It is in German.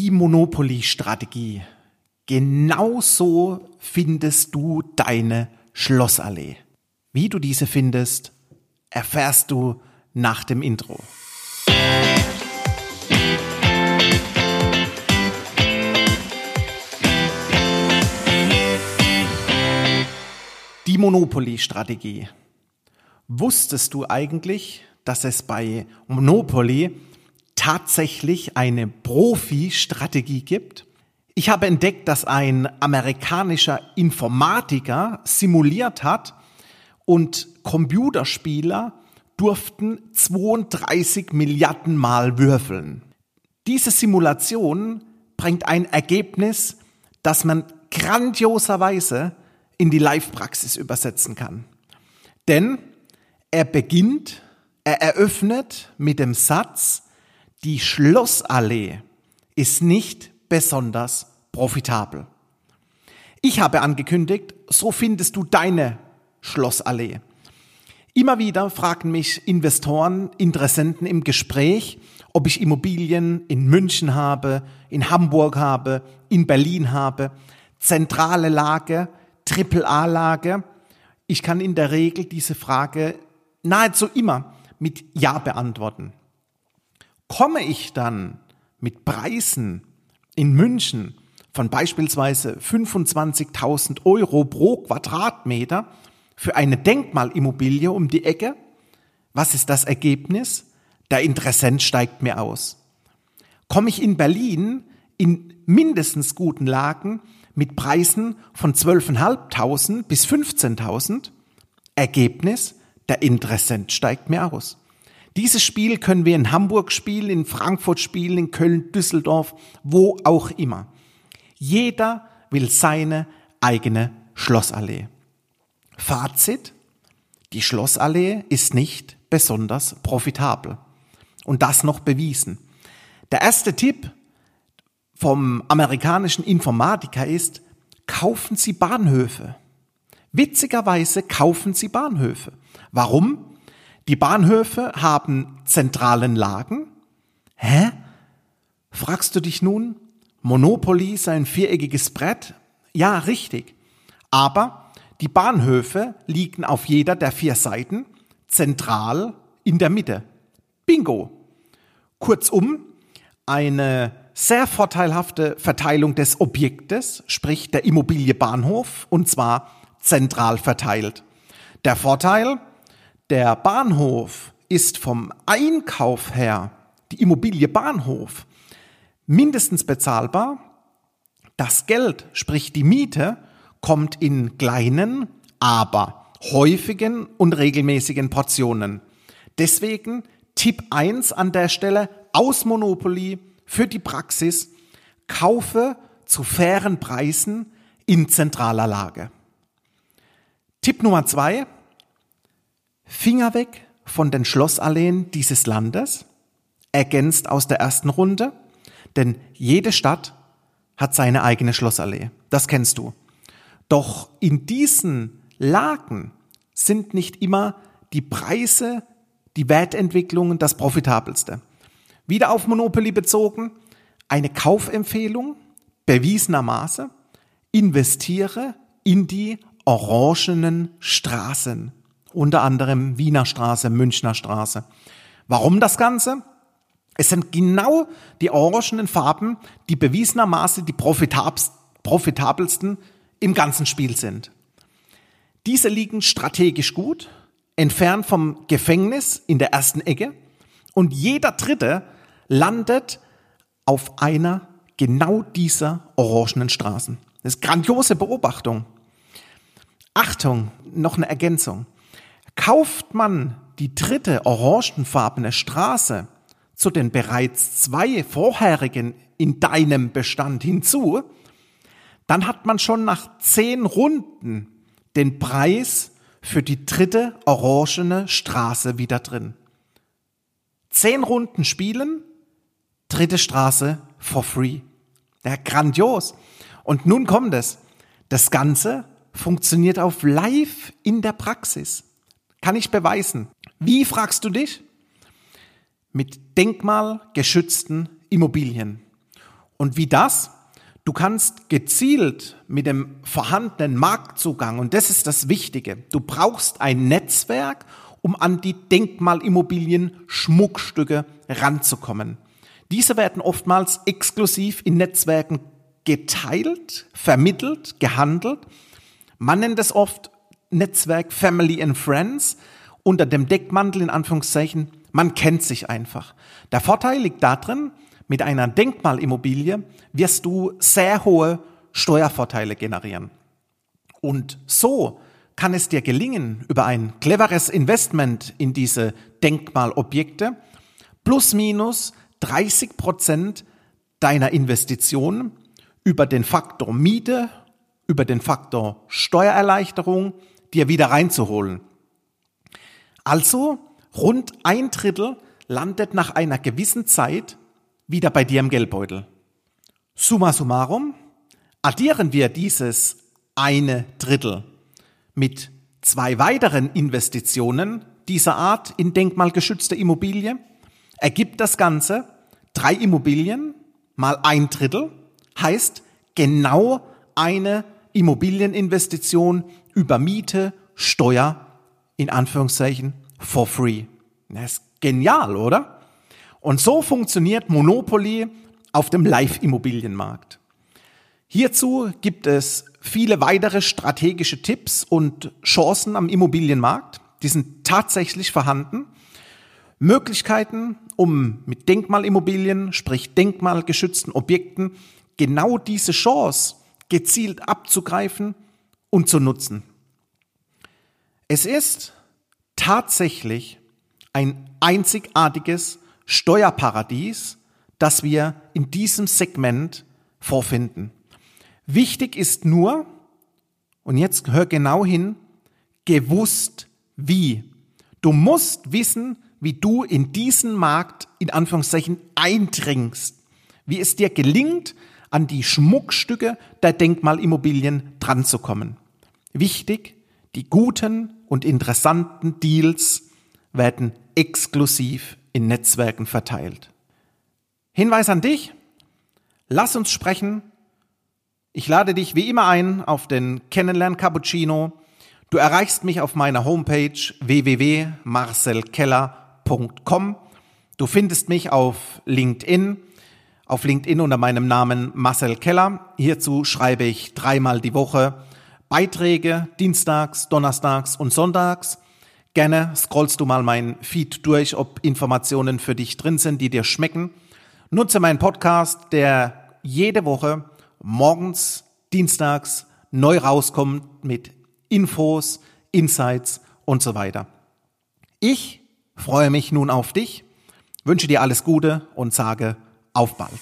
die Monopoly-Strategie. Genauso findest du deine Schlossallee. Wie du diese findest, erfährst du nach dem Intro. Die Monopoly-Strategie. Wusstest du eigentlich, dass es bei Monopoly tatsächlich eine Profi-Strategie gibt? Ich habe entdeckt, dass ein amerikanischer Informatiker simuliert hat und Computerspieler durften 32 Milliarden Mal würfeln. Diese Simulation bringt ein Ergebnis, das man grandioserweise in die Live-Praxis übersetzen kann. Denn er beginnt, er eröffnet mit dem Satz, die Schlossallee ist nicht besonders profitabel. Ich habe angekündigt, so findest du deine Schlossallee. Immer wieder fragen mich Investoren, Interessenten im Gespräch, ob ich Immobilien in München habe, in Hamburg habe, in Berlin habe, zentrale Lage, Triple-A-Lage. Ich kann in der Regel diese Frage nahezu immer mit Ja beantworten. Komme ich dann mit Preisen in München von beispielsweise 25.000 Euro pro Quadratmeter für eine Denkmalimmobilie um die Ecke, was ist das Ergebnis? Der Interessent steigt mir aus. Komme ich in Berlin in mindestens guten Lagen mit Preisen von 12.500 bis 15.000, Ergebnis, der Interessent steigt mir aus. Dieses Spiel können wir in Hamburg spielen, in Frankfurt spielen, in Köln, Düsseldorf, wo auch immer. Jeder will seine eigene Schlossallee. Fazit, die Schlossallee ist nicht besonders profitabel. Und das noch bewiesen. Der erste Tipp vom amerikanischen Informatiker ist, kaufen Sie Bahnhöfe. Witzigerweise kaufen Sie Bahnhöfe. Warum? Die Bahnhöfe haben zentralen Lagen. Hä? Fragst du dich nun, Monopoly sei ein viereckiges Brett? Ja, richtig. Aber die Bahnhöfe liegen auf jeder der vier Seiten zentral in der Mitte. Bingo. Kurzum, eine sehr vorteilhafte Verteilung des Objektes, sprich der Immobilie Bahnhof, und zwar zentral verteilt. Der Vorteil, der Bahnhof ist vom Einkauf her, die Immobilie Bahnhof, mindestens bezahlbar. Das Geld, sprich die Miete, kommt in kleinen, aber häufigen und regelmäßigen Portionen. Deswegen Tipp 1 an der Stelle aus Monopoly für die Praxis, kaufe zu fairen Preisen in zentraler Lage. Tipp Nummer 2, Finger weg von den Schlossalleen dieses Landes, ergänzt aus der ersten Runde, denn jede Stadt hat seine eigene Schlossallee. Das kennst du. Doch in diesen Lagen sind nicht immer die Preise, die Wertentwicklungen das profitabelste. Wieder auf Monopoly bezogen, eine Kaufempfehlung bewiesenermaßen, investiere in die orangenen Straßen, unter anderem Wiener Straße, Münchner Straße. Warum das Ganze? Es sind genau die orangenen Farben, die bewiesenermaßen die profitabelsten im ganzen Spiel sind. Diese liegen strategisch gut, entfernt vom Gefängnis in der ersten Ecke und jeder Dritte landet auf einer genau dieser orangenen Straßen. Das ist grandiose Beobachtung. Achtung, noch eine Ergänzung. Kauft man die dritte orangenfarbene Straße zu den bereits zwei vorherigen in deinem Bestand hinzu, dann hat man schon nach zehn Runden den Preis für die dritte orangene Straße wieder drin. Zehn Runden spielen, dritte Straße for free. Ja, grandios. Und nun kommt es. Das Ganze funktioniert auf live in der Praxis. Kann ich beweisen. Wie fragst du dich? Mit denkmalgeschützten Immobilien. Und wie das? Du kannst gezielt mit dem vorhandenen Marktzugang, und das ist das Wichtige, du brauchst ein Netzwerk, um an die Denkmalimmobilien Schmuckstücke ranzukommen. Diese werden oftmals exklusiv in Netzwerken geteilt, vermittelt, gehandelt. Man nennt es oft Netzwerk Family and Friends unter dem Deckmantel in Anführungszeichen. Man kennt sich einfach. Der Vorteil liegt darin, mit einer Denkmalimmobilie wirst du sehr hohe Steuervorteile generieren. Und so kann es dir gelingen, über ein cleveres Investment in diese Denkmalobjekte plus minus 30 Prozent deiner Investition über den Faktor Miete, über den Faktor Steuererleichterung dir wieder reinzuholen. Also rund ein Drittel landet nach einer gewissen Zeit wieder bei dir im Geldbeutel. Summa summarum, addieren wir dieses eine Drittel mit zwei weiteren Investitionen dieser Art in denkmalgeschützte Immobilie, ergibt das Ganze drei Immobilien mal ein Drittel, heißt genau eine Immobilieninvestition über Miete, Steuer, in Anführungszeichen, for free. Das ist genial, oder? Und so funktioniert Monopoly auf dem Live-Immobilienmarkt. Hierzu gibt es viele weitere strategische Tipps und Chancen am Immobilienmarkt. Die sind tatsächlich vorhanden. Möglichkeiten, um mit Denkmalimmobilien, sprich denkmalgeschützten Objekten, genau diese Chance gezielt abzugreifen und zu nutzen. Es ist tatsächlich ein einzigartiges Steuerparadies, das wir in diesem Segment vorfinden. Wichtig ist nur, und jetzt hör genau hin, gewusst wie. Du musst wissen, wie du in diesen Markt in Anführungszeichen eindringst, wie es dir gelingt, an die Schmuckstücke der Denkmalimmobilien dranzukommen. Wichtig, die guten und interessanten Deals werden exklusiv in Netzwerken verteilt. Hinweis an dich, lass uns sprechen. Ich lade dich wie immer ein auf den Kennenlern Cappuccino. Du erreichst mich auf meiner Homepage www.marcelkeller.com. Du findest mich auf LinkedIn auf LinkedIn unter meinem Namen Marcel Keller. Hierzu schreibe ich dreimal die Woche Beiträge, dienstags, donnerstags und sonntags. Gerne scrollst du mal mein Feed durch, ob Informationen für dich drin sind, die dir schmecken. Nutze meinen Podcast, der jede Woche morgens, dienstags neu rauskommt mit Infos, Insights und so weiter. Ich freue mich nun auf dich, wünsche dir alles Gute und sage auf bald.